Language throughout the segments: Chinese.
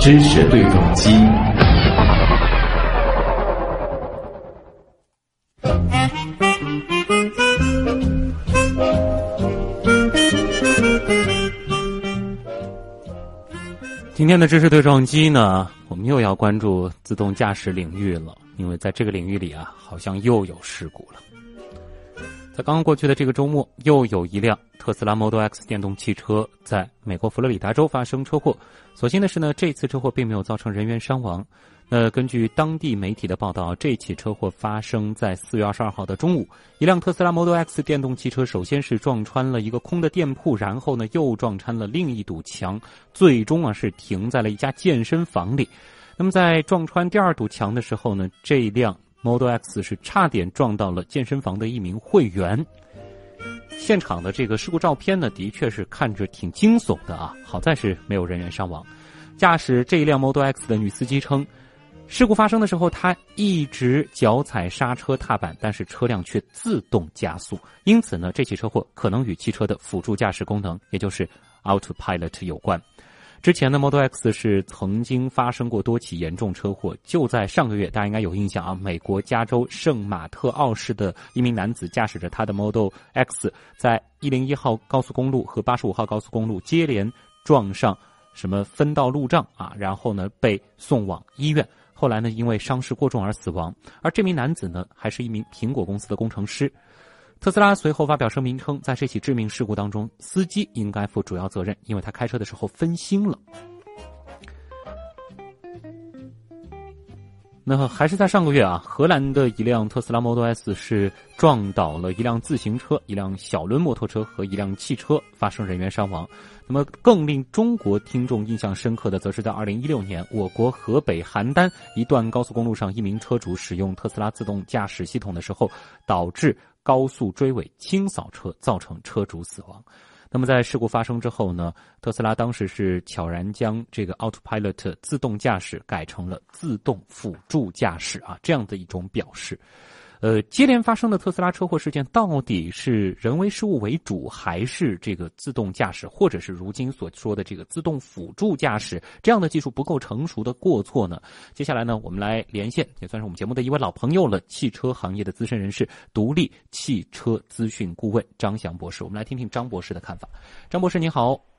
知识对撞机。今天的知识对撞机呢，我们又要关注自动驾驶领域了，因为在这个领域里啊，好像又有事故了。在刚刚过去的这个周末，又有一辆特斯拉 Model X 电动汽车在美国佛罗里达州发生车祸。所幸的是呢，这次车祸并没有造成人员伤亡。那根据当地媒体的报道，这起车祸发生在四月二十二号的中午。一辆特斯拉 Model X 电动汽车首先是撞穿了一个空的店铺，然后呢又撞穿了另一堵墙，最终啊是停在了一家健身房里。那么在撞穿第二堵墙的时候呢，这辆。Model X 是差点撞到了健身房的一名会员。现场的这个事故照片呢，的确是看着挺惊悚的啊！好在是没有人员伤亡。驾驶这一辆 Model X 的女司机称，事故发生的时候，她一直脚踩刹车踏板，但是车辆却自动加速，因此呢，这起车祸可能与汽车的辅助驾驶功能，也就是 Autopilot 有关。之前的 Model X 是曾经发生过多起严重车祸，就在上个月，大家应该有印象啊。美国加州圣马特奥市的一名男子驾驶着他的 Model X，在一零一号高速公路和八十五号高速公路接连撞上什么分道路障啊，然后呢被送往医院，后来呢因为伤势过重而死亡。而这名男子呢还是一名苹果公司的工程师。特斯拉随后发表声明称，在这起致命事故当中，司机应该负主要责任，因为他开车的时候分心了。那还是在上个月啊，荷兰的一辆特斯拉 Model S 是撞倒了一辆自行车、一辆小轮摩托车和一辆汽车，发生人员伤亡。那么更令中国听众印象深刻的，则是在二零一六年，我国河北邯郸一段高速公路上，一名车主使用特斯拉自动驾驶系统的时候，导致高速追尾清扫车，造成车主死亡。那么在事故发生之后呢，特斯拉当时是悄然将这个 Autopilot 自动驾驶改成了自动辅助驾驶啊，这样的一种表示。呃，接连发生的特斯拉车祸事件，到底是人为失误为主，还是这个自动驾驶，或者是如今所说的这个自动辅助驾驶这样的技术不够成熟的过错呢？接下来呢，我们来连线，也算是我们节目的一位老朋友了，汽车行业的资深人士，独立汽车资讯顾问张翔博士。我们来听听张博士的看法。张博士，你好。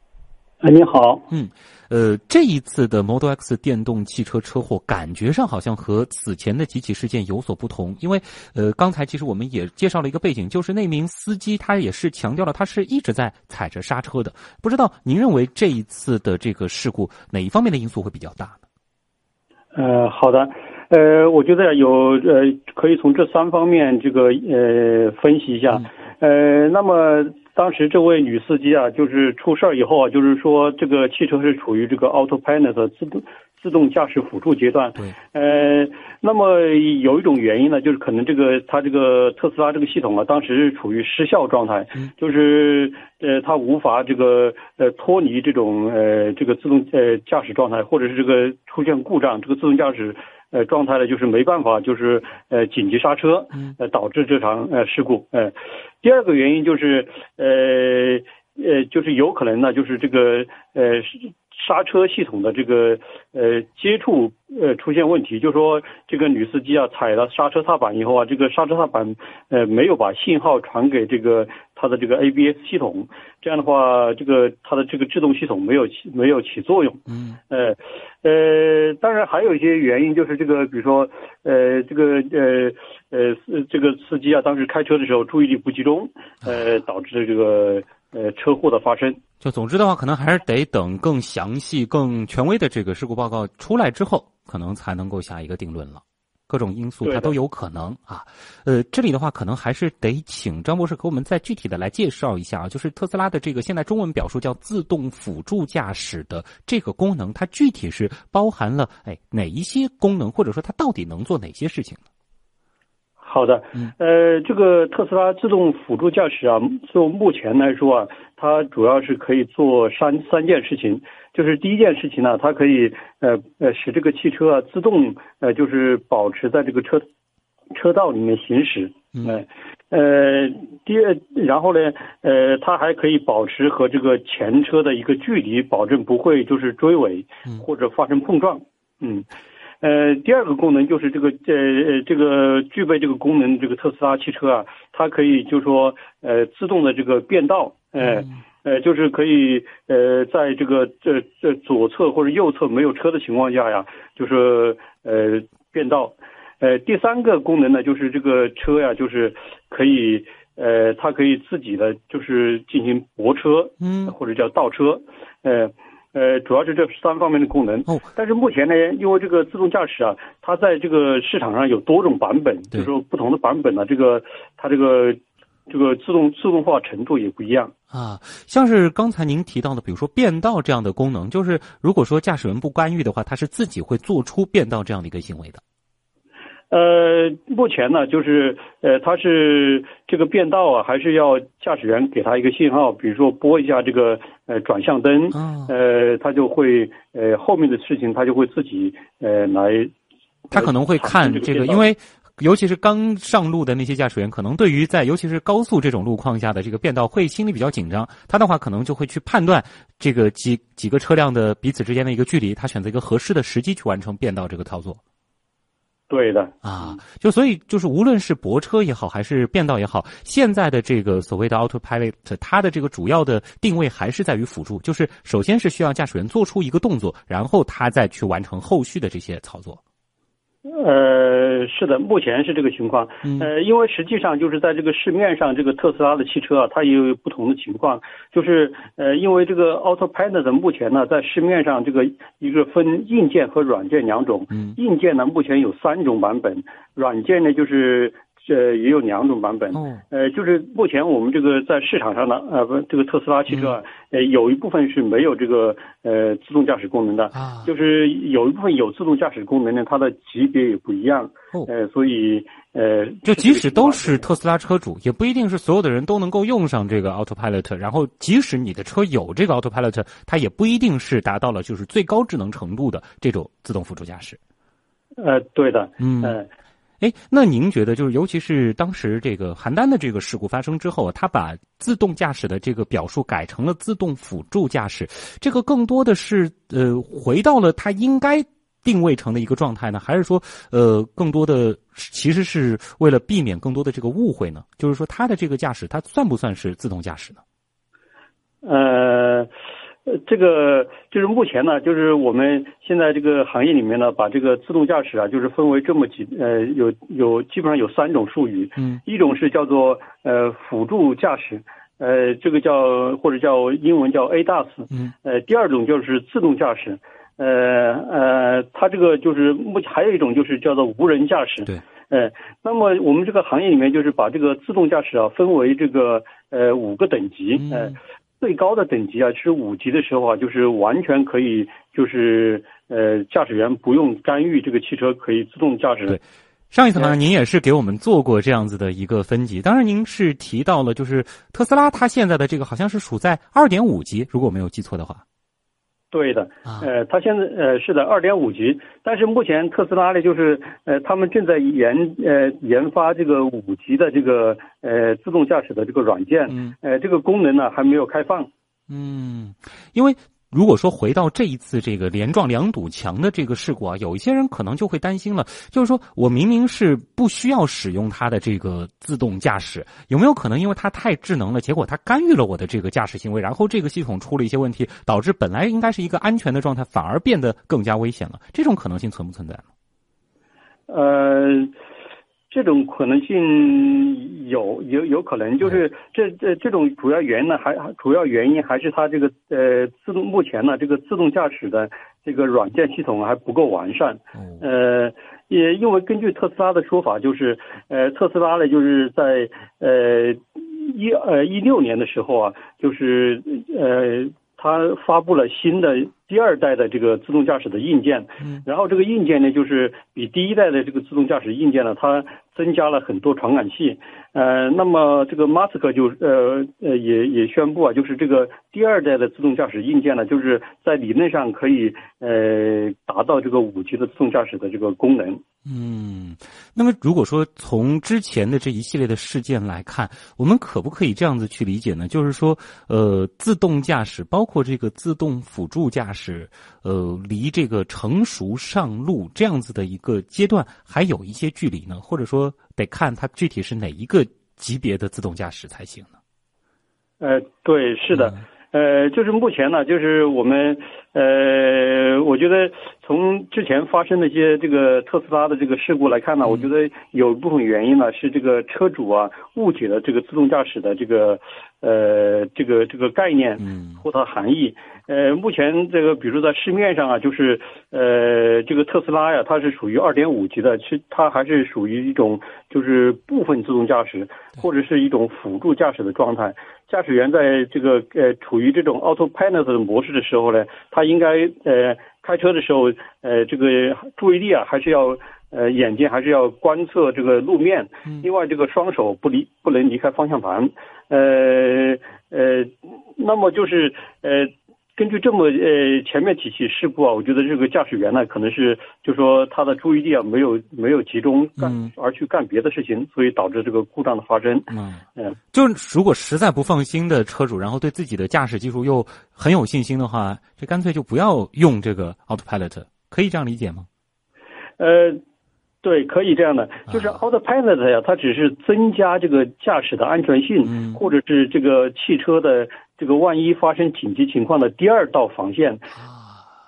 哎，你好。嗯，呃，这一次的 Model X 电动汽车车祸，感觉上好像和此前的几起事件有所不同。因为，呃，刚才其实我们也介绍了一个背景，就是那名司机他也是强调了，他是一直在踩着刹车的。不知道您认为这一次的这个事故哪一方面的因素会比较大呢？呃，好的，呃，我觉得有呃，可以从这三方面这个呃分析一下。呃，那么。当时这位女司机啊，就是出事儿以后啊，就是说这个汽车是处于这个 autopilot 自动自动驾驶辅助阶段。对。呃，那么有一种原因呢，就是可能这个它这个特斯拉这个系统啊，当时是处于失效状态，就是呃它无法这个呃脱离这种呃这个自动呃驾驶状态，或者是这个出现故障，这个自动驾驶。呃，状态呢，就是没办法，就是呃紧急刹车，呃导致这场呃事故。呃，第二个原因就是呃呃，就是有可能呢，就是这个呃。刹车系统的这个呃接触呃出现问题，就说这个女司机啊踩了刹车踏板以后啊，这个刹车踏板呃没有把信号传给这个它的这个 ABS 系统，这样的话，这个它的这个制动系统没有起没有起作用。嗯。呃呃，当然还有一些原因，就是这个比如说呃这个呃呃这个司机啊当时开车的时候注意力不集中，呃导致这个。呃，车祸的发生，就总之的话，可能还是得等更详细、更权威的这个事故报告出来之后，可能才能够下一个定论了。各种因素它都有可能啊。呃，这里的话，可能还是得请张博士给我们再具体的来介绍一下啊，就是特斯拉的这个现在中文表述叫自动辅助驾驶的这个功能，它具体是包含了哎哪一些功能，或者说它到底能做哪些事情呢？好的，呃，这个特斯拉自动辅助驾驶啊，就目前来说啊，它主要是可以做三三件事情。就是第一件事情呢，它可以呃呃使这个汽车啊自动呃就是保持在这个车车道里面行驶。嗯。呃，第二，然后呢，呃，它还可以保持和这个前车的一个距离，保证不会就是追尾或者发生碰撞。嗯，呃，第二个功能就是这个呃这个具备这个功能，这个特斯拉汽车啊，它可以就是说呃自动的这个变道，呃呃就是可以呃在这个这这左侧或者右侧没有车的情况下呀，就是呃变道。呃，第三个功能呢，就是这个车呀，就是可以，呃，它可以自己的就是进行泊车，嗯，或者叫倒车，呃，呃，主要是这三方面的功能。哦，但是目前呢，因为这个自动驾驶啊，它在这个市场上有多种版本，就是说不同的版本呢，这个它这个这个自动自动化程度也不一样啊。像是刚才您提到的，比如说变道这样的功能，就是如果说驾驶员不干预的话，它是自己会做出变道这样的一个行为的。呃，目前呢，就是呃，它是这个变道啊，还是要驾驶员给他一个信号，比如说拨一下这个呃转向灯，呃，他就会呃后面的事情他就会自己呃来。他可能会看这个，因为尤其是刚上路的那些驾驶员，可能对于在尤其是高速这种路况下的这个变道会心里比较紧张。他的话可能就会去判断这个几几个车辆的彼此之间的一个距离，他选择一个合适的时机去完成变道这个操作。对的啊，就所以就是无论是泊车也好，还是变道也好，现在的这个所谓的 autopilot，它的这个主要的定位还是在于辅助，就是首先是需要驾驶员做出一个动作，然后他再去完成后续的这些操作。呃，是的，目前是这个情况。呃，因为实际上就是在这个市面上，这个特斯拉的汽车啊，它也有不同的情况。就是呃，因为这个 Autopilot 目前呢，在市面上这个一个分硬件和软件两种。硬件呢，目前有三种版本，软件呢就是。这也有两种版本，呃，就是目前我们这个在市场上的呃不，这个特斯拉汽车啊，呃，有一部分是没有这个呃自动驾驶功能的，啊，就是有一部分有自动驾驶功能呢，它的级别也不一样，呃，所以呃，就即使都是特斯拉车主，也不一定是所有的人都能够用上这个 Autopilot，然后即使你的车有这个 Autopilot，它也不一定是达到了就是最高智能程度的这种自动辅助驾驶。呃，对的，嗯。哎，那您觉得，就是尤其是当时这个邯郸的这个事故发生之后，他把自动驾驶的这个表述改成了自动辅助驾驶，这个更多的是呃回到了他应该定位成的一个状态呢，还是说呃更多的其实是为了避免更多的这个误会呢？就是说，他的这个驾驶，它算不算是自动驾驶呢？呃。呃，这个就是目前呢，就是我们现在这个行业里面呢，把这个自动驾驶啊，就是分为这么几呃，有有基本上有三种术语，嗯，一种是叫做呃辅助驾驶，呃，这个叫或者叫英文叫 ADAS，嗯，呃，第二种就是自动驾驶，呃呃，它这个就是目前还有一种就是叫做无人驾驶，对，呃，那么我们这个行业里面就是把这个自动驾驶啊分为这个呃五个等级，呃。最高的等级啊，是五级的时候啊，就是完全可以，就是呃，驾驶员不用干预，这个汽车可以自动驾驶。对，上一次好像您也是给我们做过这样子的一个分级，当然您是提到了，就是特斯拉它现在的这个好像是属在二点五级，如果我没有记错的话。对的，呃，它现在呃是的二点五级，但是目前特斯拉呢，就是呃他们正在研呃研发这个五级的这个呃自动驾驶的这个软件，呃这个功能呢还没有开放。嗯，因为。如果说回到这一次这个连撞两堵墙的这个事故啊，有一些人可能就会担心了，就是说我明明是不需要使用它的这个自动驾驶，有没有可能因为它太智能了，结果它干预了我的这个驾驶行为，然后这个系统出了一些问题，导致本来应该是一个安全的状态，反而变得更加危险了？这种可能性存不存在呢？呃。这种可能性有有有可能，就是这这这种主要原因呢，还主要原因还是它这个呃自动目前呢这个自动驾驶的这个软件系统还不够完善。呃，也因为根据特斯拉的说法，就是呃特斯拉呢就是在呃一呃一六年的时候啊，就是呃。它发布了新的第二代的这个自动驾驶的硬件，然后这个硬件呢，就是比第一代的这个自动驾驶硬件呢，它增加了很多传感器。呃，那么这个马斯克就呃呃也也宣布啊，就是这个第二代的自动驾驶硬件呢，就是在理论上可以呃达到这个五级的自动驾驶的这个功能。嗯，那么如果说从之前的这一系列的事件来看，我们可不可以这样子去理解呢？就是说，呃，自动驾驶包括这个自动辅助驾驶，呃，离这个成熟上路这样子的一个阶段还有一些距离呢？或者说，得看它具体是哪一个级别的自动驾驶才行呢？呃，对，是的。呃，就是目前呢，就是我们，呃，我觉得从之前发生的一些这个特斯拉的这个事故来看呢，我觉得有一部分原因呢是这个车主啊误解了这个自动驾驶的这个，呃，这个这个概念或它含义。呃，目前这个比如在市面上啊，就是呃，这个特斯拉呀，它是属于二点五级的，其实它还是属于一种就是部分自动驾驶或者是一种辅助驾驶的状态。驾驶员在这个呃处于这种 autopilot 的模式的时候呢，他应该呃开车的时候呃这个注意力啊还是要呃眼睛还是要观测这个路面，另外这个双手不离不能离开方向盘，呃呃，那么就是呃。根据这么呃前面几起事故啊，我觉得这个驾驶员呢，可能是就说他的注意力啊没有没有集中干，而去干别的事情，所以导致这个故障的发生。嗯嗯，就如果实在不放心的车主，然后对自己的驾驶技术又很有信心的话，这干脆就不要用这个 autopilot，可以这样理解吗？呃，对，可以这样的，就是 autopilot 呀，它只是增加这个驾驶的安全性，或者是这个汽车的。这个万一发生紧急情况的第二道防线，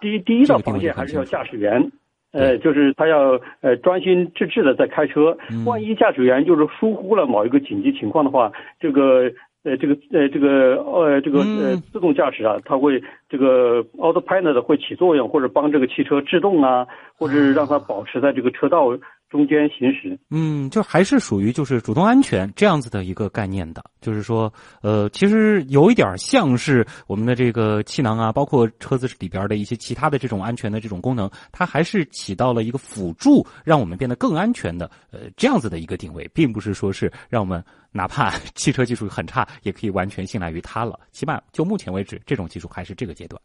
第一第一道防线还是要驾驶员，呃，就是他要呃专心致志的在开车。万一驾驶员就是疏忽了某一个紧急情况的话，这个呃这个呃这个呃这个呃自动驾驶啊，它会这个 autopilot 会起作用，或者帮这个汽车制动啊，或者让它保持在这个车道。中间行驶，嗯，就还是属于就是主动安全这样子的一个概念的，就是说，呃，其实有一点像是我们的这个气囊啊，包括车子里边的一些其他的这种安全的这种功能，它还是起到了一个辅助，让我们变得更安全的，呃，这样子的一个定位，并不是说是让我们哪怕汽车技术很差，也可以完全信赖于它了。起码就目前为止，这种技术还是这个阶段。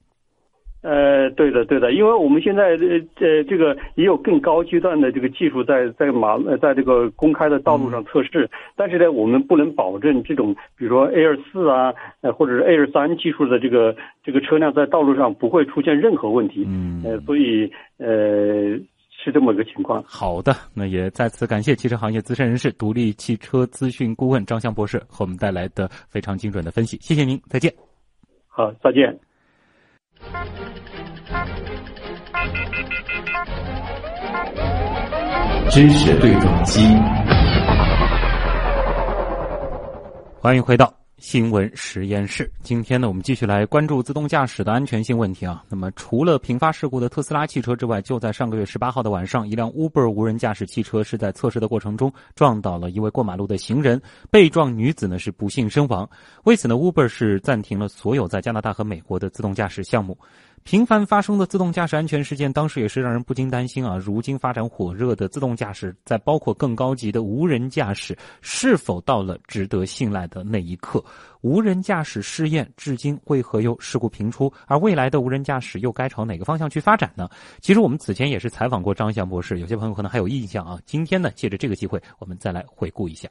呃，对的，对的，因为我们现在呃呃这个也有更高阶段的这个技术在在马呃在这个公开的道路上测试，但是呢，我们不能保证这种比如说 A 二四啊，呃或者是 A 二三技术的这个这个车辆在道路上不会出现任何问题。嗯，呃，所以呃是这么一个情况。好的，那也再次感谢汽车行业资深人士、独立汽车资讯顾问张翔博士和我们带来的非常精准的分析，谢谢您，再见。好，再见。知识对撞机，欢迎回到新闻实验室。今天呢，我们继续来关注自动驾驶的安全性问题啊。那么，除了频发事故的特斯拉汽车之外，就在上个月十八号的晚上，一辆 Uber 无人驾驶汽车是在测试的过程中撞倒了一位过马路的行人，被撞女子呢是不幸身亡。为此呢，Uber 是暂停了所有在加拿大和美国的自动驾驶项目。频繁发生的自动驾驶安全事件，当时也是让人不禁担心啊。如今发展火热的自动驾驶，在包括更高级的无人驾驶，是否到了值得信赖的那一刻？无人驾驶试验至今为何又事故频出？而未来的无人驾驶又该朝哪个方向去发展呢？其实我们此前也是采访过张翔博士，有些朋友可能还有印象啊。今天呢，借着这个机会，我们再来回顾一下。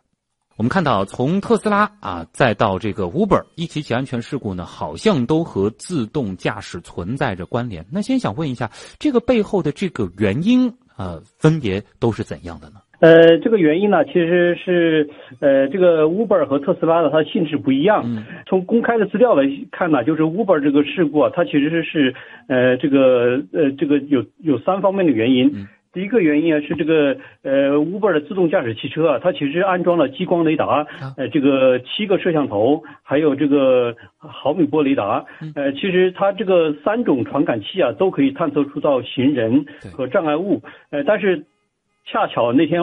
我们看到，从特斯拉啊，再到这个 Uber，一起起安全事故呢，好像都和自动驾驶存在着关联。那先想问一下，这个背后的这个原因，呃，分别都是怎样的呢？呃，这个原因呢，其实是呃，这个 Uber 和特斯拉的它性质不一样。从公开的资料来看呢，就是 Uber 这个事故啊，它其实是呃，这个呃，这个有有三方面的原因。第一个原因啊是这个呃，Uber 的自动驾驶汽车啊，它其实安装了激光雷达，呃，这个七个摄像头，还有这个毫米波雷达，呃，其实它这个三种传感器啊，都可以探测出到行人和障碍物，呃，但是恰巧那天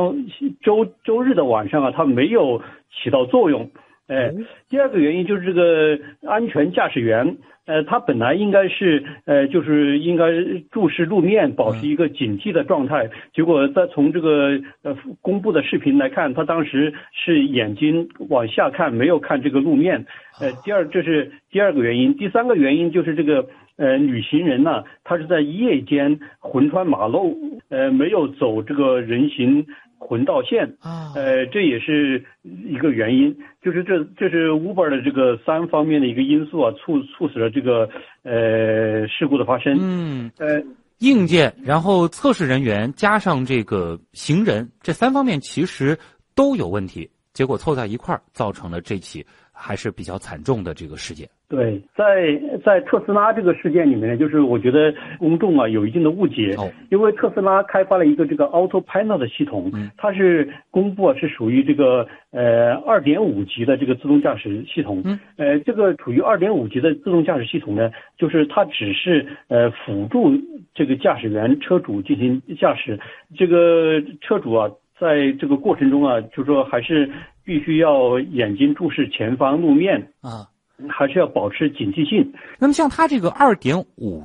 周周日的晚上啊，它没有起到作用，哎，第二个原因就是这个安全驾驶员。呃，他本来应该是呃，就是应该注视路面，保持一个警惕的状态。结果在从这个呃公布的视频来看，他当时是眼睛往下看，没有看这个路面。呃，第二这是第二个原因，第三个原因就是这个呃旅行人呢，他是在夜间横穿马路，呃没有走这个人行横道线啊，呃这也是一个原因，就是这这是 Uber 的这个三方面的一个因素啊，促促使了这个呃事故的发生。嗯，呃。硬件，然后测试人员加上这个行人，这三方面其实都有问题，结果凑在一块儿，造成了这起还是比较惨重的这个事件。对，在在特斯拉这个事件里面呢，就是我觉得公众啊有一定的误解，因为特斯拉开发了一个这个 Autopilot 的系统，它是公布啊是属于这个呃二点五级的这个自动驾驶系统，呃这个处于二点五级的自动驾驶系统呢，就是它只是呃辅助这个驾驶员车主进行驾驶，这个车主啊在这个过程中啊，就说还是必须要眼睛注视前方路面啊。还是要保持警惕性。那么像它这个二点五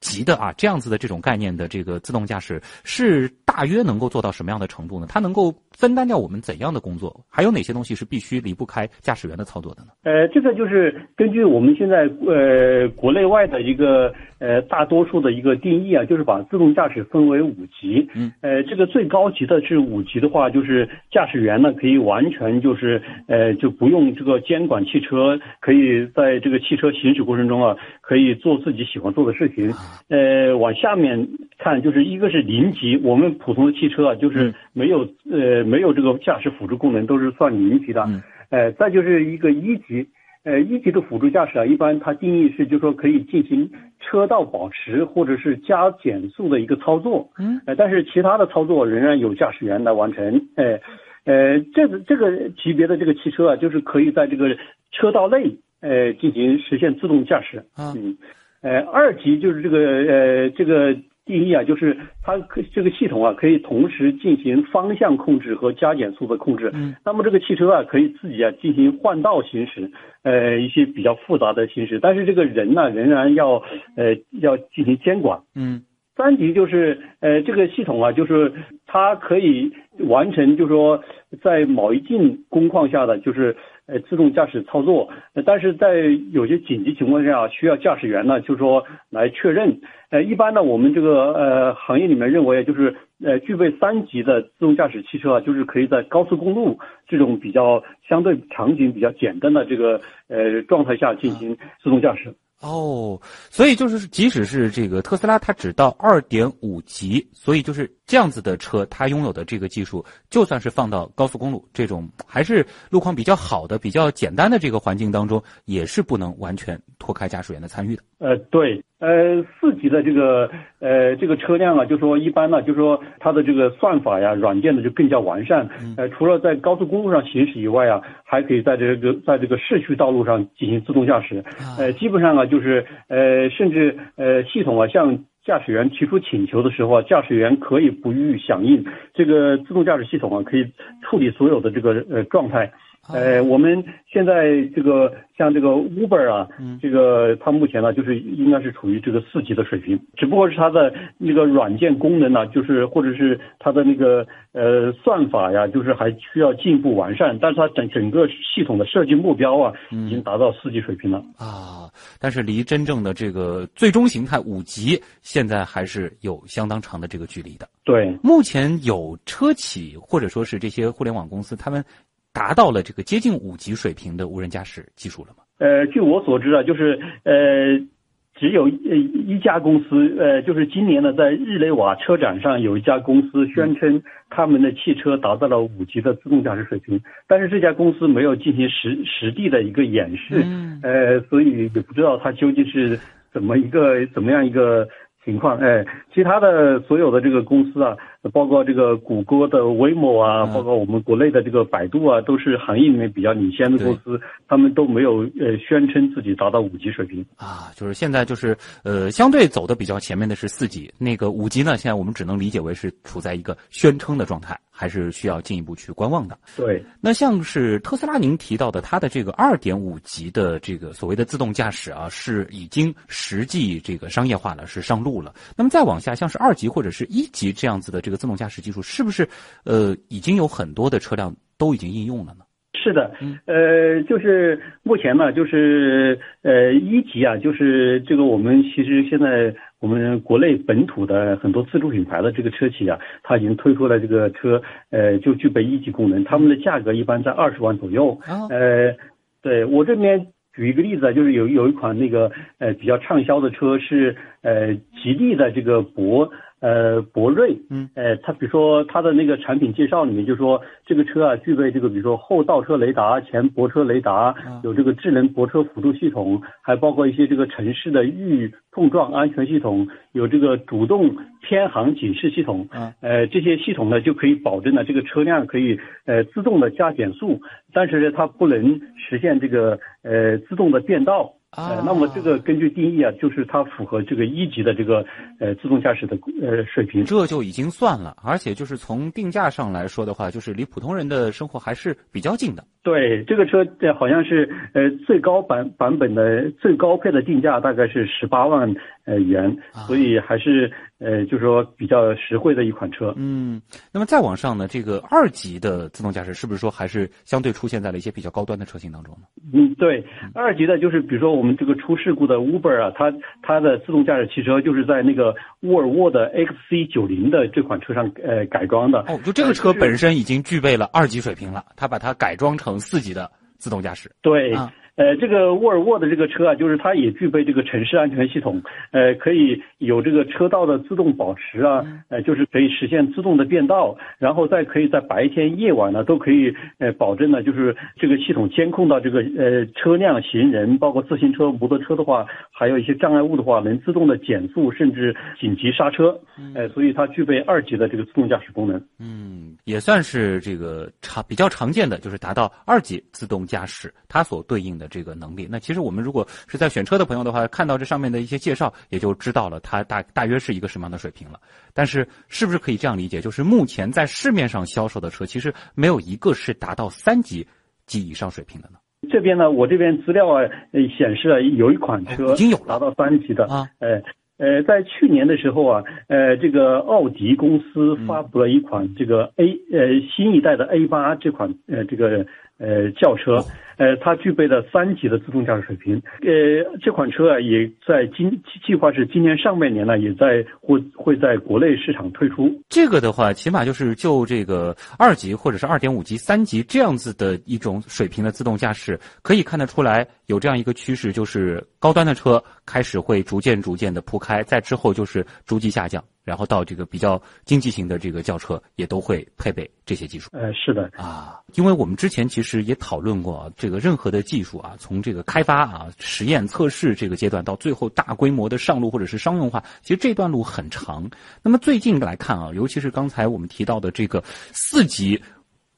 级的啊这样子的这种概念的这个自动驾驶，是大约能够做到什么样的程度呢？它能够分担掉我们怎样的工作？还有哪些东西是必须离不开驾驶员的操作的呢？呃，这个就是根据我们现在呃国内外的一个呃大多数的一个定义啊，就是把自动驾驶分为五级。嗯。呃，这个最高级的是五级的话，就是驾驶员呢可以完全就是呃就不用这个监管汽车，可以在这个汽车行驶过程中啊，可以做自己喜欢做的事情。呃，往下面看，就是一个是零级，我们普通的汽车啊，就是没有呃没有这个驾驶辅助功能，都是算零级的。呃，再就是一个一级，呃一级的辅助驾驶啊，一般它定义是就是说可以进行车道保持或者是加减速的一个操作。嗯。呃，但是其他的操作仍然有驾驶员来完成。呃呃，这个这个级别的这个汽车啊，就是可以在这个车道内呃进行实现自动驾驶。啊。嗯。呃，二级就是这个呃这个定义啊，就是它可这个系统啊可以同时进行方向控制和加减速的控制。嗯。那么这个汽车啊可以自己啊进行换道行驶，呃一些比较复杂的行驶，但是这个人呢仍然要呃要进行监管。嗯。三级就是呃这个系统啊就是它可以完成，就是说在某一定工况下的就是。呃，自动驾驶操作，但是在有些紧急情况下，需要驾驶员呢，就是说来确认。呃，一般呢，我们这个呃行业里面认为，就是呃具备三级的自动驾驶汽车啊，就是可以在高速公路这种比较相对场景比较简单的这个呃状态下进行自动驾驶。哦，所以就是即使是这个特斯拉，它只到二点五级，所以就是这样子的车，它拥有的这个技术，就算是放到高速公路这种还是路况比较好的、比较简单的这个环境当中，也是不能完全脱开驾驶员的参与的。呃，对，呃，四级的这个呃这个车辆啊，就说一般呢，就说它的这个算法呀、软件呢就更加完善。呃，除了在高速公路上行驶以外啊，还可以在这个在这个市区道路上进行自动驾驶。呃，基本上啊，就是呃，甚至呃，系统啊像驾驶员提出请求的时候啊，驾驶员可以不予响应。这个自动驾驶系统啊，可以处理所有的这个呃状态。呃，我们现在这个像这个 Uber 啊，这个它目前呢就是应该是处于这个四级的水平，只不过是它的那个软件功能呢，就是或者是它的那个呃算法呀，就是还需要进一步完善，但是它整整个系统的设计目标啊，已经达到四级水平了啊。但是离真正的这个最终形态五级，现在还是有相当长的这个距离的。对，目前有车企或者说是这些互联网公司，他们。达到了这个接近五级水平的无人驾驶技术了吗？呃，据我所知啊，就是呃，只有一一家公司，呃，就是今年呢，在日内瓦车展上有一家公司宣称他们的汽车达到了五级的自动驾驶水平，但是这家公司没有进行实实地的一个演示，呃，所以也不知道它究竟是怎么一个怎么样一个。情况哎，其他的所有的这个公司啊，包括这个谷歌的 Waymo 啊，包括我们国内的这个百度啊，都是行业里面比较领先的公司，他们都没有呃宣称自己达到五级水平啊。就是现在就是呃相对走的比较前面的是四级，那个五级呢，现在我们只能理解为是处在一个宣称的状态，还是需要进一步去观望的。对，那像是特斯拉您提到的，它的这个二点五级的这个所谓的自动驾驶啊，是已经实际这个商业化了，是上路。了，那么再往下，像是二级或者是一级这样子的这个自动驾驶技术，是不是呃已经有很多的车辆都已经应用了呢？是的，呃，就是目前呢，就是呃一级啊，就是这个我们其实现在我们国内本土的很多自主品牌的这个车企啊，它已经推出了这个车，呃，就具备一级功能，他们的价格一般在二十万左右。呃，对我这边举一个例子，就是有有一款那个呃比较畅销的车是呃吉利的这个博。呃，博瑞，嗯，呃，它比如说它的那个产品介绍里面就说这个车啊具备这个比如说后倒车雷达、前泊车雷达，有这个智能泊车辅助系统，还包括一些这个城市的预碰撞安全系统，有这个主动偏航警示系统，嗯，呃，这些系统呢就可以保证呢这个车辆可以呃自动的加减速，但是呢它不能实现这个呃自动的变道。啊，那么这个根据定义啊，就是它符合这个一级的这个呃自动驾驶的呃水平，这就已经算了，而且就是从定价上来说的话，就是离普通人的生活还是比较近的。对，这个车好像是呃最高版版本的最高配的定价大概是十八万呃元，所以还是呃就是说比较实惠的一款车。嗯，那么再往上呢，这个二级的自动驾驶是不是说还是相对出现在了一些比较高端的车型当中呢？嗯，对，二级的就是比如说我们这个出事故的 Uber 啊，它它的自动驾驶汽车就是在那个沃尔沃的 XC 九零的这款车上呃改装的。哦，就这个车本身已经具备了二级水平了，它把它改装成四级的自动驾驶。对。呃，这个沃尔沃的这个车啊，就是它也具备这个城市安全系统，呃，可以有这个车道的自动保持啊，呃，就是可以实现自动的变道，然后再可以在白天、夜晚呢都可以呃保证呢，就是这个系统监控到这个呃车辆、行人，包括自行车、摩托车的话，还有一些障碍物的话，能自动的减速，甚至紧急刹车，呃，所以它具备二级的这个自动驾驶功能。嗯，也算是这个常比较常见的，就是达到二级自动驾驶，它所对应的。的这个能力，那其实我们如果是在选车的朋友的话，看到这上面的一些介绍，也就知道了它大大约是一个什么样的水平了。但是，是不是可以这样理解，就是目前在市面上销售的车，其实没有一个是达到三级及以上水平的呢？这边呢，我这边资料啊显示啊，有一款车已经有达到三级的啊，呃呃，在去年的时候啊，呃，这个奥迪公司发布了一款这个 A 呃新一代的 A 八这款呃这个。呃，轿车，呃，它具备了三级的自动驾驶水平。呃，这款车啊，也在今计划是今年上半年呢，也在会会在国内市场推出。这个的话，起码就是就这个二级或者是二点五级、三级这样子的一种水平的自动驾驶，可以看得出来有这样一个趋势，就是高端的车开始会逐渐逐渐的铺开，在之后就是逐级下降。然后到这个比较经济型的这个轿车也都会配备这些技术。呃，是的啊，因为我们之前其实也讨论过，这个任何的技术啊，从这个开发啊、实验测试这个阶段到最后大规模的上路或者是商用化，其实这段路很长。那么最近来看啊，尤其是刚才我们提到的这个四级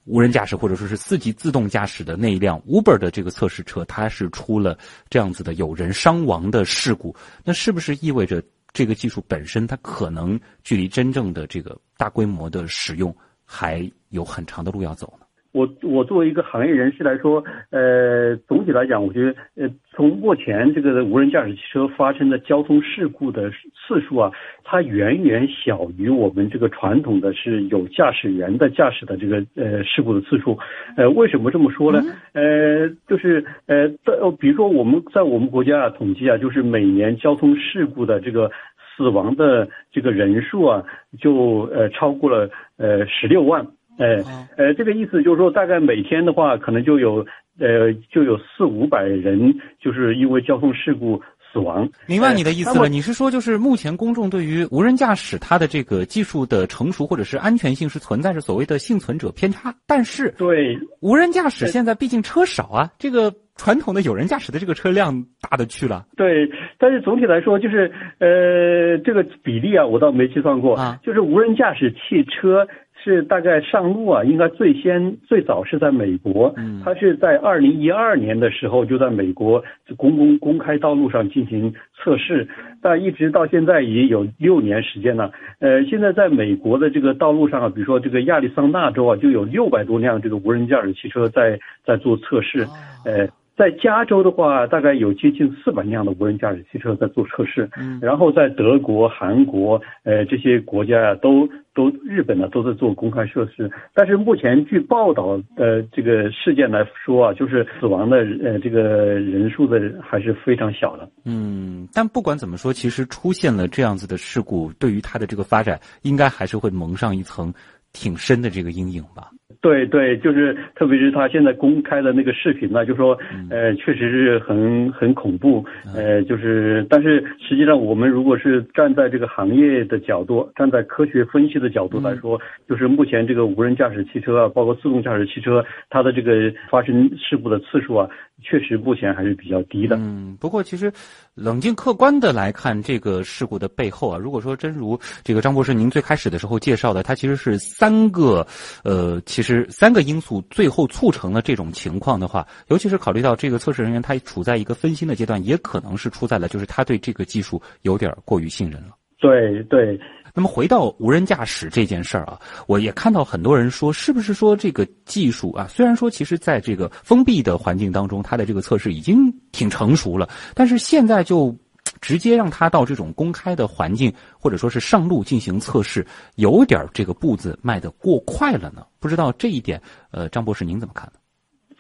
无人驾驶或者说是四级自动驾驶的那一辆 Uber 的这个测试车，它是出了这样子的有人伤亡的事故，那是不是意味着？这个技术本身，它可能距离真正的这个大规模的使用还有很长的路要走。我我作为一个行业人士来说，呃，总体来讲，我觉得，呃，从目前这个无人驾驶汽车发生的交通事故的次数啊，它远远小于我们这个传统的是有驾驶员的驾驶的这个呃事故的次数。呃，为什么这么说呢？呃，就是呃，在比如说我们在我们国家啊统计啊，就是每年交通事故的这个死亡的这个人数啊，就呃超过了呃十六万。哎，呃，这个意思就是说，大概每天的话，可能就有呃，就有四五百人就是因为交通事故死亡。明白你的意思了，你是说就是目前公众对于无人驾驶它的这个技术的成熟或者是安全性是存在着所谓的幸存者偏差？但是对无人驾驶现在毕竟车少啊，这个传统的有人驾驶的这个车辆大的去了。对，但是总体来说就是呃，这个比例啊，我倒没计算过啊，就是无人驾驶汽车。是大概上路啊，应该最先最早是在美国，嗯，它是在二零一二年的时候就在美国公公公开道路上进行测试，但一直到现在已经有六年时间了。呃，现在在美国的这个道路上啊，比如说这个亚利桑那州啊，就有六百多辆这个无人驾驶汽车在在做测试，呃。在加州的话，大概有接近四百辆的无人驾驶汽车在做测试。嗯，然后在德国、韩国，呃，这些国家呀，都都日本呢都在做公开测试。但是目前据报道呃这个事件来说啊，就是死亡的呃这个人数的还是非常小的。嗯，但不管怎么说，其实出现了这样子的事故，对于它的这个发展，应该还是会蒙上一层挺深的这个阴影吧。对对，就是特别是他现在公开的那个视频呢，就说，呃，确实是很很恐怖，呃，就是，但是实际上我们如果是站在这个行业的角度，站在科学分析的角度来说，就是目前这个无人驾驶汽车啊，包括自动驾驶汽车，它的这个发生事故的次数啊。确实，目前还是比较低的。嗯，不过其实，冷静客观的来看，这个事故的背后啊，如果说真如这个张博士您最开始的时候介绍的，它其实是三个，呃，其实三个因素最后促成了这种情况的话，尤其是考虑到这个测试人员他处在一个分心的阶段，也可能是出在了就是他对这个技术有点过于信任了。对对。那么回到无人驾驶这件事儿啊，我也看到很多人说，是不是说这个技术啊，虽然说其实在这个封闭的环境当中，它的这个测试已经挺成熟了，但是现在就直接让它到这种公开的环境或者说是上路进行测试，有点这个步子迈得过快了呢？不知道这一点，呃，张博士您怎么看呢？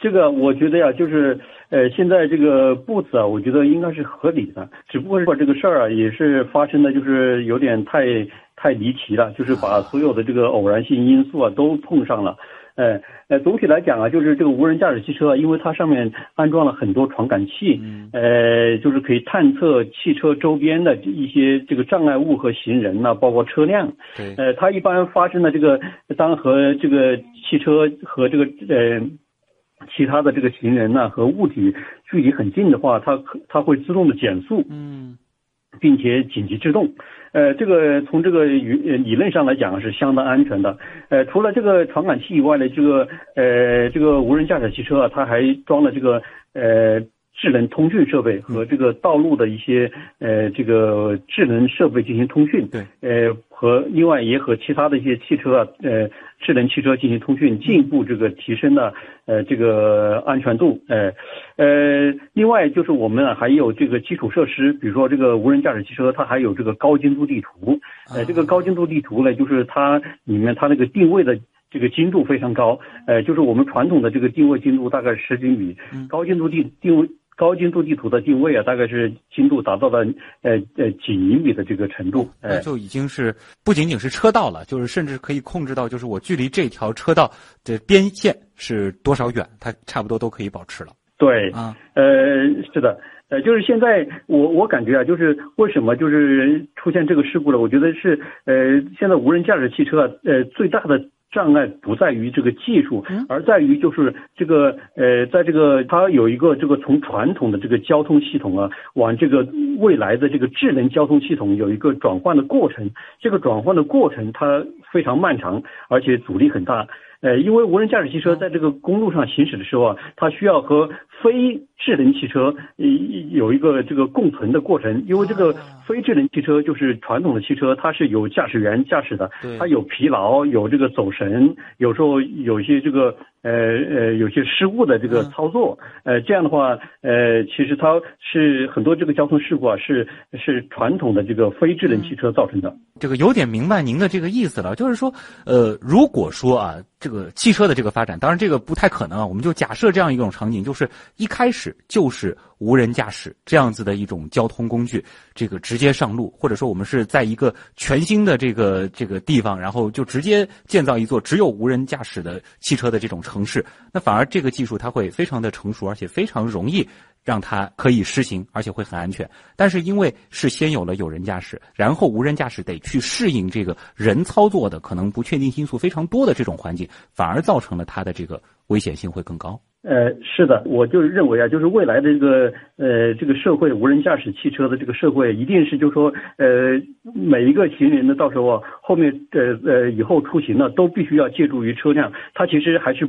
这个我觉得呀，就是呃，现在这个步子啊，我觉得应该是合理的，只不过是这个事儿啊，也是发生的，就是有点太太离奇了，就是把所有的这个偶然性因素啊都碰上了。呃呃，总体来讲啊，就是这个无人驾驶汽车，因为它上面安装了很多传感器，呃，就是可以探测汽车周边的一些这个障碍物和行人呐，包括车辆。对。呃，它一般发生的这个，当和这个汽车和这个呃。其他的这个行人呢和物体距离很近的话，它可它会自动的减速，嗯，并且紧急制动，呃，这个从这个理理论上来讲是相当安全的，呃，除了这个传感器以外呢，这个呃这个无人驾驶汽车啊，它还装了这个呃智能通讯设备和这个道路的一些呃这个智能设备进行通讯，对，呃和另外也和其他的一些汽车啊呃。智能汽车进行通讯，进一步这个提升了呃这个安全度，呃呃，另外就是我们啊还有这个基础设施，比如说这个无人驾驶汽车，它还有这个高精度地图，呃，这个高精度地图呢，就是它里面它那个定位的这个精度非常高，呃，就是我们传统的这个定位精度大概十几米，高精度定定位。高精度地图的定位啊，大概是精度达到了呃呃几厘米的这个程度，那就已经是不仅仅是车道了，就是甚至可以控制到，就是我距离这条车道的边线是多少远，它差不多都可以保持了。对，啊，呃，是的，呃，就是现在我我感觉啊，就是为什么就是出现这个事故了？我觉得是呃，现在无人驾驶汽车啊，呃，最大的。障碍不在于这个技术，而在于就是这个呃，在这个它有一个这个从传统的这个交通系统啊，往这个未来的这个智能交通系统有一个转换的过程。这个转换的过程它非常漫长，而且阻力很大。呃，因为无人驾驶汽车在这个公路上行驶的时候啊，它需要和非智能汽车有一个这个共存的过程。因为这个非智能汽车就是传统的汽车，它是有驾驶员驾驶的，它有疲劳，有这个走神，有时候有些这个。呃呃，有些失误的这个操作，呃，这样的话，呃，其实它是很多这个交通事故啊，是是传统的这个非智能汽车造成的。这个有点明白您的这个意思了，就是说，呃，如果说啊，这个汽车的这个发展，当然这个不太可能啊，我们就假设这样一种场景，就是一开始就是无人驾驶这样子的一种交通工具，这个直接上路，或者说我们是在一个全新的这个这个地方，然后就直接建造一座只有无人驾驶的汽车的这种。城市，那反而这个技术它会非常的成熟，而且非常容易让它可以实行，而且会很安全。但是因为是先有了有人驾驶，然后无人驾驶得去适应这个人操作的可能不确定因素非常多的这种环境，反而造成了它的这个危险性会更高。呃，是的，我就认为啊，就是未来的这个呃这个社会，无人驾驶汽车的这个社会，一定是就说呃每一个行人呢，到时候后面呃呃以后出行呢，都必须要借助于车辆，它其实还是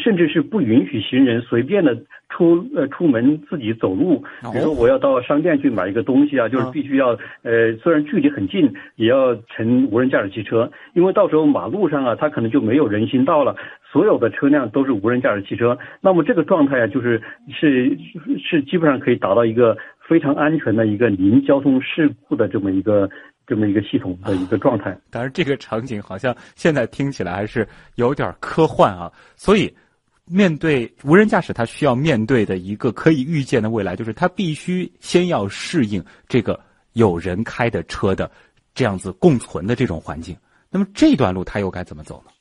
甚至是不允许行人随便的出呃出门自己走路，比如说我要到商店去买一个东西啊，就是必须要呃虽然距离很近，也要乘无人驾驶汽车，因为到时候马路上啊，它可能就没有人行道了。所有的车辆都是无人驾驶汽车，那么这个状态啊，就是是是基本上可以达到一个非常安全的一个零交通事故的这么一个这么一个系统的一个状态。当然，这个场景好像现在听起来还是有点科幻啊。所以，面对无人驾驶，它需要面对的一个可以预见的未来，就是它必须先要适应这个有人开的车的这样子共存的这种环境。那么这段路它又该怎么走呢？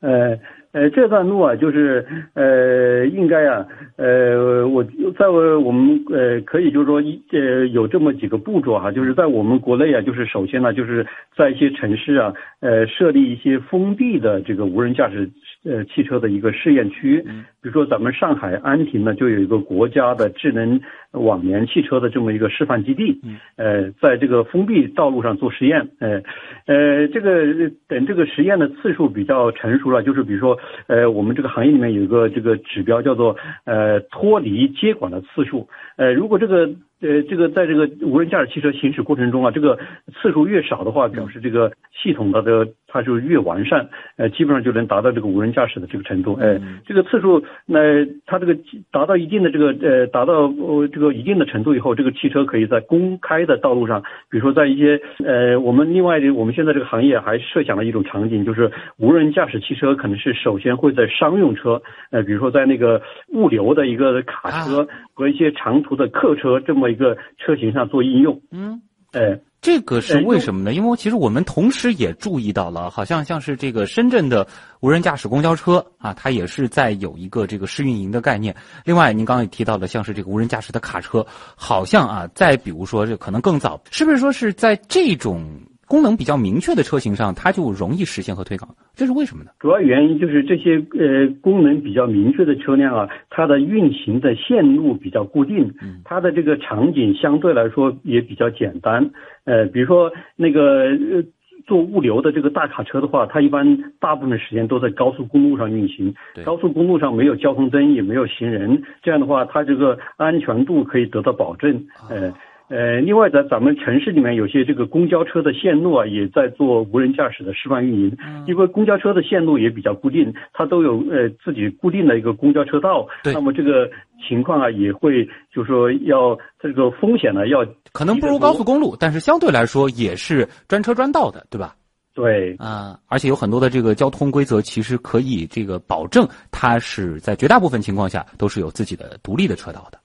呃呃，这段路啊，就是呃，应该啊，呃，我在我们呃，可以就是说一呃，有这么几个步骤哈，就是在我们国内啊，就是首先呢，就是在一些城市啊，呃，设立一些封闭的这个无人驾驶呃汽车的一个试验区，比如说咱们上海安亭呢，就有一个国家的智能网联汽车的这么一个示范基地，呃，在这个封闭道路上做实验，呃呃，这个等这个实验的次数比较成熟了，就是比如说。呃，我们这个行业里面有一个这个指标叫做呃脱离接管的次数，呃，如果这个。呃，这个在这个无人驾驶汽车行驶过程中啊，这个次数越少的话，表示这个系统它的它就越完善，呃，基本上就能达到这个无人驾驶的这个程度。哎，这个次数，那它这个达到一定的这个呃，达到呃这个一定的程度以后，这个汽车可以在公开的道路上，比如说在一些呃，我们另外的我们现在这个行业还设想了一种场景，就是无人驾驶汽车可能是首先会在商用车，呃，比如说在那个物流的一个卡车和一些长途的客车这么。一个车型上做应用，嗯，哎，这个是为什么呢？因为其实我们同时也注意到了，好像像是这个深圳的无人驾驶公交车啊，它也是在有一个这个试运营的概念。另外，您刚刚也提到了，像是这个无人驾驶的卡车，好像啊，再比如说这可能更早，是不是说是在这种？功能比较明确的车型上，它就容易实现和推广，这是为什么呢？主要原因就是这些呃功能比较明确的车辆啊，它的运行的线路比较固定，它的这个场景相对来说也比较简单。呃，比如说那个呃做物流的这个大卡车的话，它一般大部分时间都在高速公路上运行，高速公路上没有交通灯，也没有行人，这样的话，它这个安全度可以得到保证。呃。呃，另外在咱们城市里面有些这个公交车的线路啊，也在做无人驾驶的示范运营。因为公交车的线路也比较固定，它都有呃自己固定的一个公交车道。那么这个情况啊，也会就是说要这个风险呢要可能不如高速公路，但是相对来说也是专车专道的，对吧？对啊，而且有很多的这个交通规则，其实可以这个保证它是在绝大部分情况下都是有自己的独立的车道的。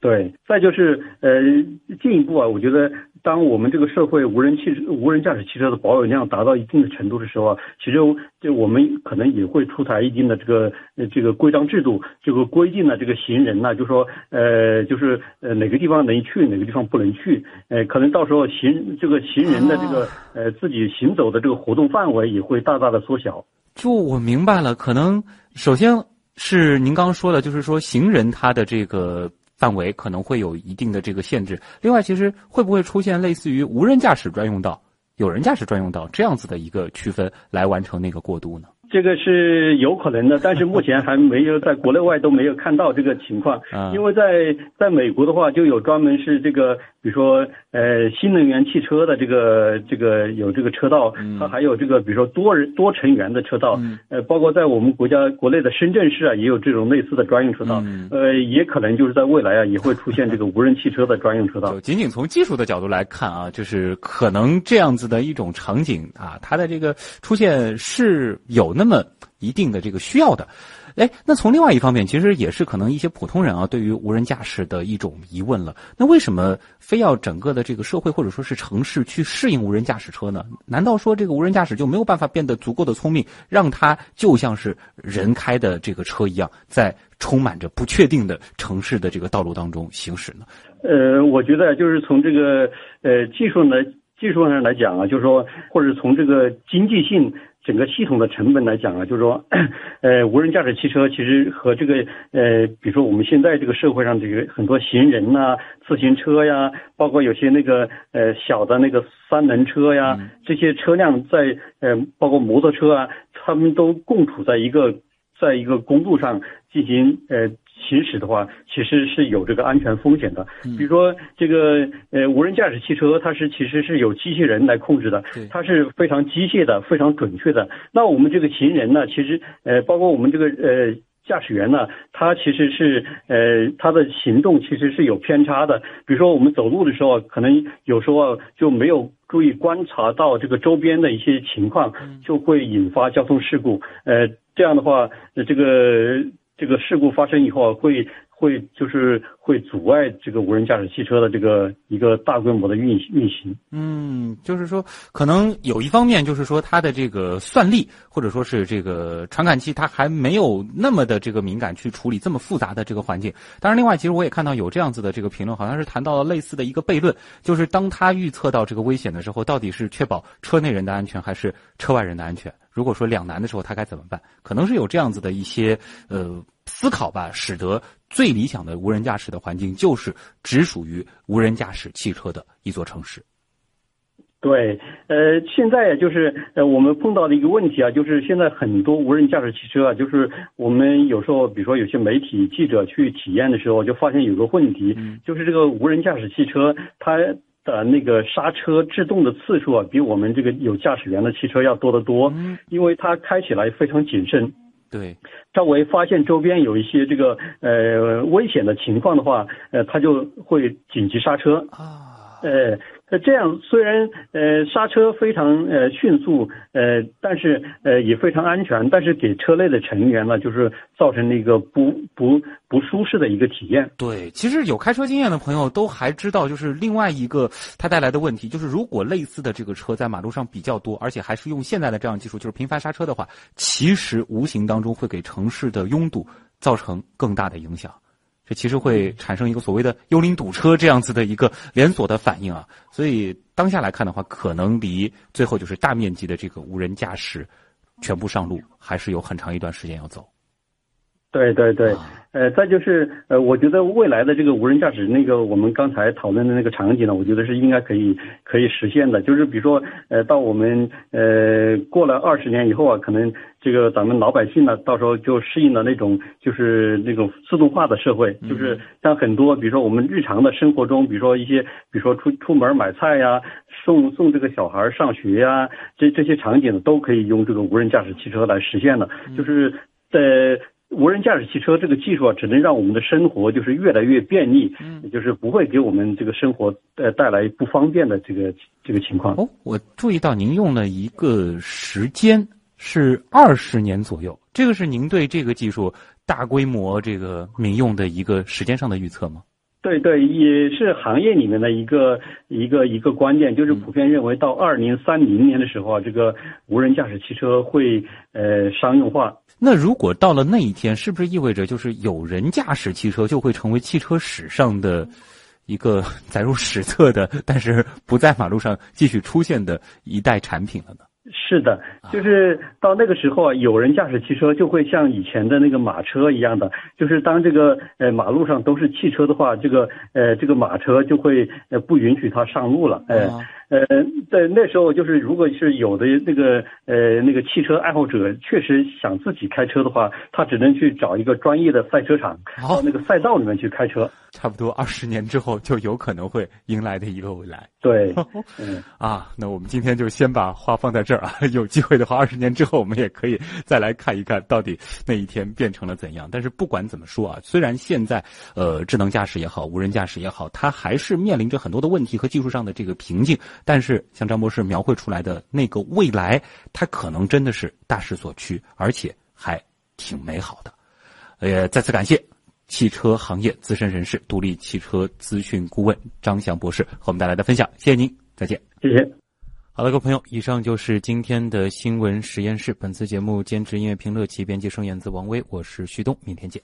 对，再就是呃，进一步啊，我觉得当我们这个社会无人汽车、无人驾驶汽车的保有量达到一定的程度的时候啊，其实就我们可能也会出台一定的这个呃这个规章制度，这个规定了这个行人呢，就说呃，就是呃哪个地方能去，哪个地方不能去，呃，可能到时候行这个行人的这个呃自己行走的这个活动范围也会大大的缩小。就我明白了，可能首先是您刚刚说的，就是说行人他的这个。范围可能会有一定的这个限制。另外，其实会不会出现类似于无人驾驶专用道、有人驾驶专用道这样子的一个区分，来完成那个过渡呢？这个是有可能的，但是目前还没有在国内外都没有看到这个情况。因为在在美国的话，就有专门是这个，比如说呃新能源汽车的这个这个有这个车道，它还有这个比如说多人多成员的车道，呃，包括在我们国家国内的深圳市啊，也有这种类似的专用车道。呃，也可能就是在未来啊，也会出现这个无人汽车的专用车道。仅仅从技术的角度来看啊，就是可能这样子的一种场景啊，它的这个出现是有。那么一定的这个需要的，哎，那从另外一方面，其实也是可能一些普通人啊，对于无人驾驶的一种疑问了。那为什么非要整个的这个社会或者说是城市去适应无人驾驶车呢？难道说这个无人驾驶就没有办法变得足够的聪明，让它就像是人开的这个车一样，在充满着不确定的城市的这个道路当中行驶呢？呃，我觉得就是从这个呃技术呢技术上来讲啊，就是说，或者从这个经济性。整个系统的成本来讲啊，就是说，呃，无人驾驶汽车其实和这个呃，比如说我们现在这个社会上这个很多行人呐、自行车呀，包括有些那个呃小的那个三轮车呀，这些车辆在呃，包括摩托车啊，他们都共处在一个在一个公路上进行呃行驶的话，其实是有这个安全风险的。比如说这个呃无人驾驶汽车，它是其实是有机器人来控制的，它是非常机械的、非常准确的。那我们这个行人呢，其实呃包括我们这个呃。驾驶员呢，他其实是呃，他的行动其实是有偏差的。比如说我们走路的时候，可能有时候就没有注意观察到这个周边的一些情况，就会引发交通事故。呃，这样的话，这个这个事故发生以后会。会就是会阻碍这个无人驾驶汽车的这个一个大规模的运运行。嗯，就是说，可能有一方面就是说，它的这个算力或者说是这个传感器，它还没有那么的这个敏感去处理这么复杂的这个环境。当然，另外其实我也看到有这样子的这个评论，好像是谈到了类似的一个悖论，就是当他预测到这个危险的时候，到底是确保车内人的安全还是车外人的安全？如果说两难的时候，他该怎么办？可能是有这样子的一些呃思考吧，使得。最理想的无人驾驶的环境就是只属于无人驾驶汽车的一座城市。对，呃，现在就是呃，我们碰到的一个问题啊，就是现在很多无人驾驶汽车啊，就是我们有时候，比如说有些媒体记者去体验的时候，就发现有个问题，就是这个无人驾驶汽车它的那个刹车制动的次数啊，比我们这个有驾驶员的汽车要多得多，因为它开起来非常谨慎。对，稍微发现周边有一些这个呃危险的情况的话，呃，它就会紧急刹车啊，呃。那这样虽然呃刹车非常呃迅速呃，但是呃也非常安全，但是给车内的成员呢，就是造成了一个不不不舒适的一个体验。对，其实有开车经验的朋友都还知道，就是另外一个它带来的问题，就是如果类似的这个车在马路上比较多，而且还是用现在的这样技术，就是频繁刹车的话，其实无形当中会给城市的拥堵造成更大的影响。这其实会产生一个所谓的“幽灵堵车”这样子的一个连锁的反应啊，所以当下来看的话，可能离最后就是大面积的这个无人驾驶全部上路，还是有很长一段时间要走。对对对，呃，再就是呃，我觉得未来的这个无人驾驶，那个我们刚才讨论的那个场景呢，我觉得是应该可以可以实现的。就是比如说，呃，到我们呃过了二十年以后啊，可能这个咱们老百姓呢，到时候就适应了那种就是那种自动化的社会，就是像很多比如说我们日常的生活中，比如说一些比如说出出门买菜呀，送送这个小孩上学呀，这这些场景都可以用这个无人驾驶汽车来实现的，就是在。无人驾驶汽车这个技术啊，只能让我们的生活就是越来越便利，嗯，就是不会给我们这个生活呃带来不方便的这个这个情况。哦，我注意到您用了一个时间是二十年左右，这个是您对这个技术大规模这个民用的一个时间上的预测吗？对对，也是行业里面的一个一个一个观点，就是普遍认为到二零三零年的时候啊，这个无人驾驶汽车会呃商用化。那如果到了那一天，是不是意味着就是有人驾驶汽车就会成为汽车史上的一个载入史册的，但是不在马路上继续出现的一代产品了呢？是的，就是到那个时候啊，有人驾驶汽车就会像以前的那个马车一样的，就是当这个呃马路上都是汽车的话，这个呃这个马车就会呃不允许它上路了，哎。呃，在那时候，就是如果是有的那个呃那个汽车爱好者，确实想自己开车的话，他只能去找一个专业的赛车场，到那个赛道里面去开车。差不多二十年之后，就有可能会迎来的一个未来。对，嗯啊，那我们今天就先把话放在这儿啊。有机会的话，二十年之后，我们也可以再来看一看到底那一天变成了怎样。但是不管怎么说啊，虽然现在呃智能驾驶也好，无人驾驶也好，它还是面临着很多的问题和技术上的这个瓶颈。但是，像张博士描绘出来的那个未来，它可能真的是大势所趋，而且还挺美好的。呃，再次感谢汽车行业资深人士、独立汽车资讯顾问张翔博士和我们带来的分享。谢谢您，再见。谢谢。好了，各位朋友，以上就是今天的新闻实验室。本次节目监制音乐评论及编辑声演自王威，我是徐东，明天见。